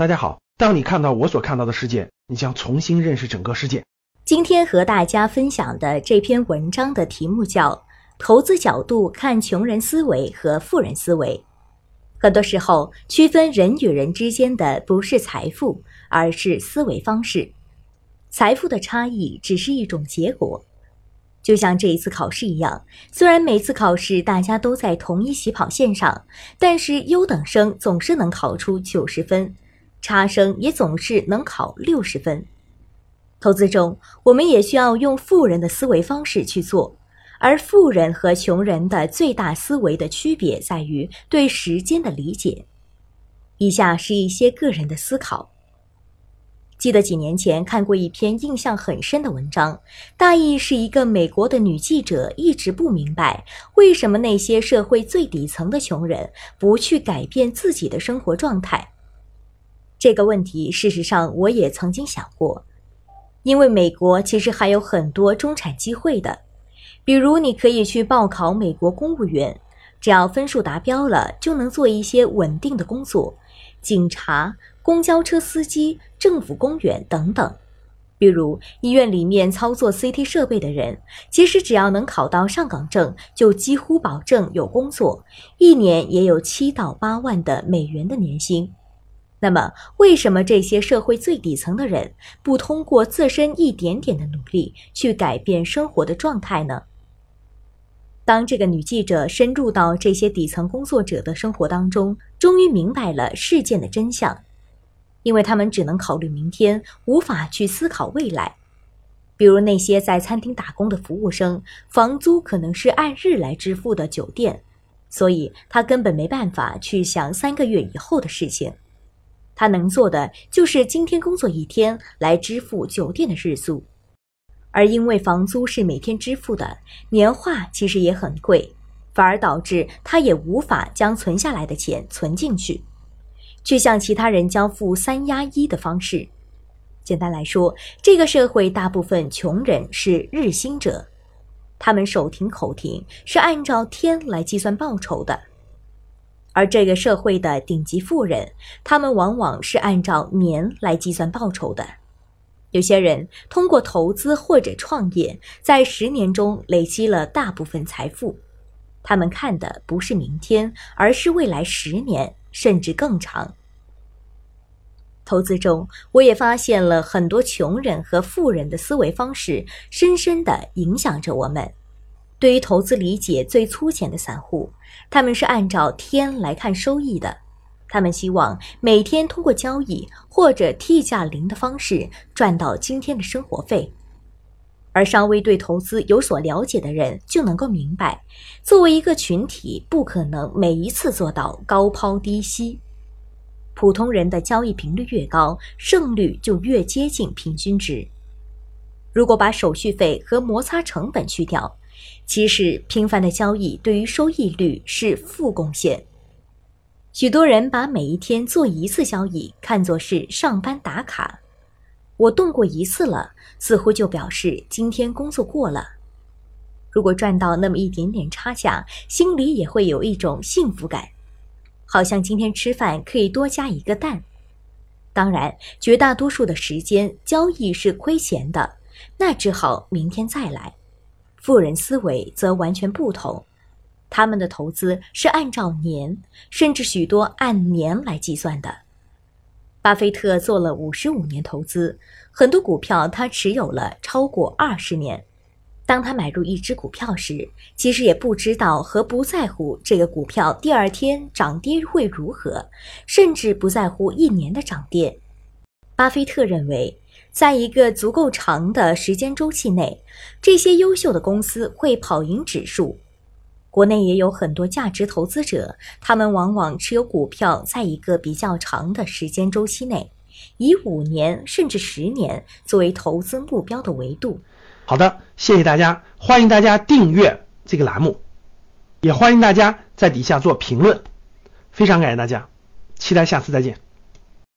大家好，当你看到我所看到的世界，你将重新认识整个世界。今天和大家分享的这篇文章的题目叫《投资角度看穷人思维和富人思维》。很多时候，区分人与人之间的不是财富，而是思维方式。财富的差异只是一种结果。就像这一次考试一样，虽然每次考试大家都在同一起跑线上，但是优等生总是能考出九十分。差生也总是能考六十分。投资中，我们也需要用富人的思维方式去做，而富人和穷人的最大思维的区别在于对时间的理解。以下是一些个人的思考。记得几年前看过一篇印象很深的文章，大意是一个美国的女记者一直不明白为什么那些社会最底层的穷人不去改变自己的生活状态。这个问题，事实上我也曾经想过，因为美国其实还有很多中产机会的，比如你可以去报考美国公务员，只要分数达标了，就能做一些稳定的工作，警察、公交车司机、政府公务员等等。比如医院里面操作 CT 设备的人，其实只要能考到上岗证，就几乎保证有工作，一年也有七到八万的美元的年薪。那么，为什么这些社会最底层的人不通过自身一点点的努力去改变生活的状态呢？当这个女记者深入到这些底层工作者的生活当中，终于明白了事件的真相，因为他们只能考虑明天，无法去思考未来。比如那些在餐厅打工的服务生，房租可能是按日来支付的酒店，所以他根本没办法去想三个月以后的事情。他能做的就是今天工作一天来支付酒店的日租，而因为房租是每天支付的，年化其实也很贵，反而导致他也无法将存下来的钱存进去，去向其他人交付三押一的方式。简单来说，这个社会大部分穷人是日薪者，他们手停口停，是按照天来计算报酬的。而这个社会的顶级富人，他们往往是按照年来计算报酬的。有些人通过投资或者创业，在十年中累积了大部分财富。他们看的不是明天，而是未来十年，甚至更长。投资中，我也发现了很多穷人和富人的思维方式，深深的影响着我们。对于投资理解最粗浅的散户，他们是按照天来看收益的，他们希望每天通过交易或者 T 价零的方式赚到今天的生活费。而稍微对投资有所了解的人就能够明白，作为一个群体，不可能每一次做到高抛低吸。普通人的交易频率越高，胜率就越接近平均值。如果把手续费和摩擦成本去掉，其实，频繁的交易对于收益率是负贡献。许多人把每一天做一次交易看作是上班打卡，我动过一次了，似乎就表示今天工作过了。如果赚到那么一点点差价，心里也会有一种幸福感，好像今天吃饭可以多加一个蛋。当然，绝大多数的时间交易是亏钱的，那只好明天再来。富人思维则完全不同，他们的投资是按照年，甚至许多按年来计算的。巴菲特做了五十五年投资，很多股票他持有了超过二十年。当他买入一只股票时，其实也不知道和不在乎这个股票第二天涨跌会如何，甚至不在乎一年的涨跌。巴菲特认为。在一个足够长的时间周期内，这些优秀的公司会跑赢指数。国内也有很多价值投资者，他们往往持有股票，在一个比较长的时间周期内，以五年甚至十年作为投资目标的维度。好的，谢谢大家，欢迎大家订阅这个栏目，也欢迎大家在底下做评论，非常感谢大家，期待下次再见。